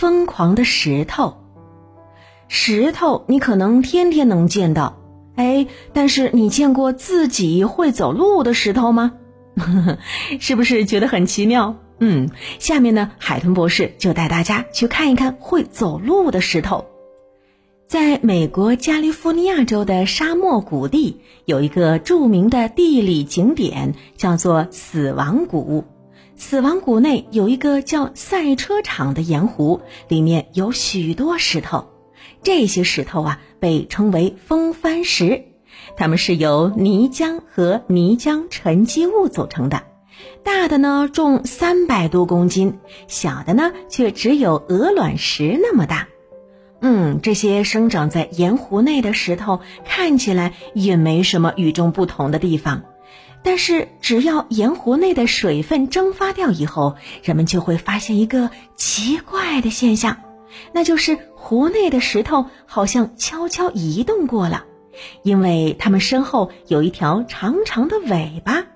疯狂的石头。石头你可能天天能见到，哎，但是你见过自己会走路的石头吗？是不是觉得很奇妙？嗯，下面呢，海豚博士就带大家去看一看会走路的石头。在美国加利福尼亚州的沙漠谷地，有一个著名的地理景点，叫做死亡谷。死亡谷内有一个叫赛车场的盐湖，里面有许多石头。这些石头啊，被称为风帆石，它们是由泥浆和泥浆沉积物组成的。大的呢重三百多公斤，小的呢却只有鹅卵石那么大。嗯，这些生长在盐湖内的石头看起来也没什么与众不同的地方，但是只要盐湖内的水分蒸发掉以后，人们就会发现一个奇怪的现象，那就是湖内的石头好像悄悄移动过了，因为它们身后有一条长长的尾巴。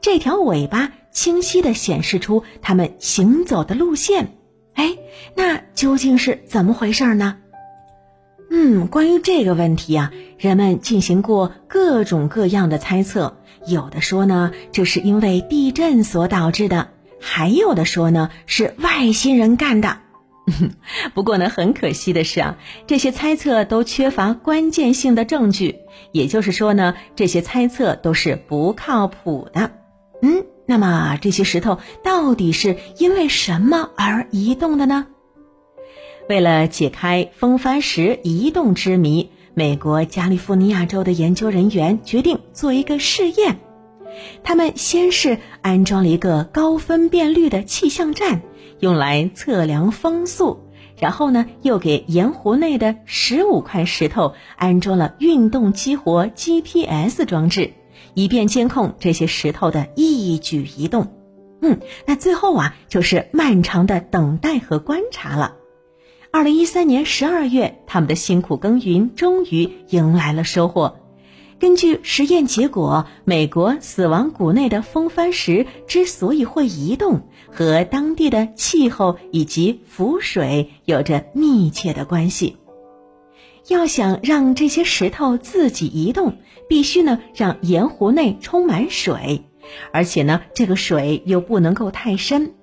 这条尾巴清晰地显示出它们行走的路线。哎，那究竟是怎么回事呢？嗯，关于这个问题啊，人们进行过各种各样的猜测。有的说呢，这是因为地震所导致的；还有的说呢，是外星人干的。不过呢，很可惜的是啊，这些猜测都缺乏关键性的证据，也就是说呢，这些猜测都是不靠谱的。嗯，那么这些石头到底是因为什么而移动的呢？为了解开风帆石移动之谜，美国加利福尼亚州的研究人员决定做一个试验。他们先是安装了一个高分辨率的气象站。用来测量风速，然后呢，又给盐湖内的十五块石头安装了运动激活 GPS 装置，以便监控这些石头的一举一动。嗯，那最后啊，就是漫长的等待和观察了。二零一三年十二月，他们的辛苦耕耘终于迎来了收获。根据实验结果，美国死亡谷内的风帆石之所以会移动，和当地的气候以及浮水有着密切的关系。要想让这些石头自己移动，必须呢让盐湖内充满水，而且呢这个水又不能够太深，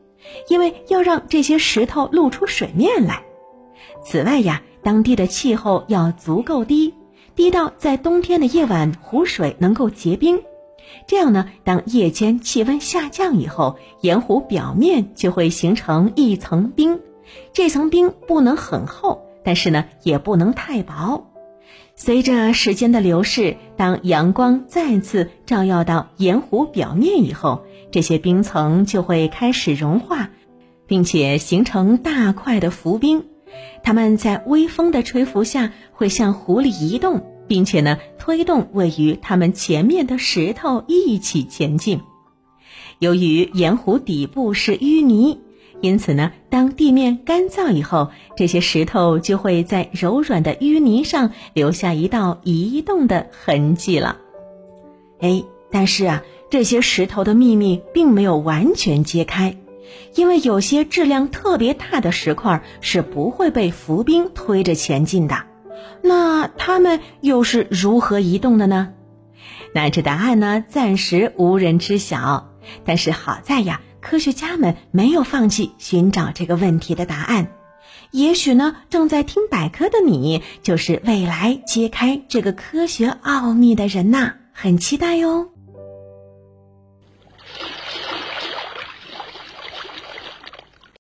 因为要让这些石头露出水面来。此外呀，当地的气候要足够低。低到在冬天的夜晚，湖水能够结冰，这样呢，当夜间气温下降以后，盐湖表面就会形成一层冰。这层冰不能很厚，但是呢，也不能太薄。随着时间的流逝，当阳光再次照耀到盐湖表面以后，这些冰层就会开始融化，并且形成大块的浮冰。它们在微风的吹拂下会向湖里移动，并且呢推动位于它们前面的石头一起前进。由于盐湖底部是淤泥，因此呢，当地面干燥以后，这些石头就会在柔软的淤泥上留下一道移动的痕迹了。哎，但是啊，这些石头的秘密并没有完全揭开。因为有些质量特别大的石块是不会被浮冰推着前进的，那它们又是如何移动的呢？那这答案呢，暂时无人知晓。但是好在呀，科学家们没有放弃寻找这个问题的答案。也许呢，正在听百科的你，就是未来揭开这个科学奥秘的人呐，很期待哟。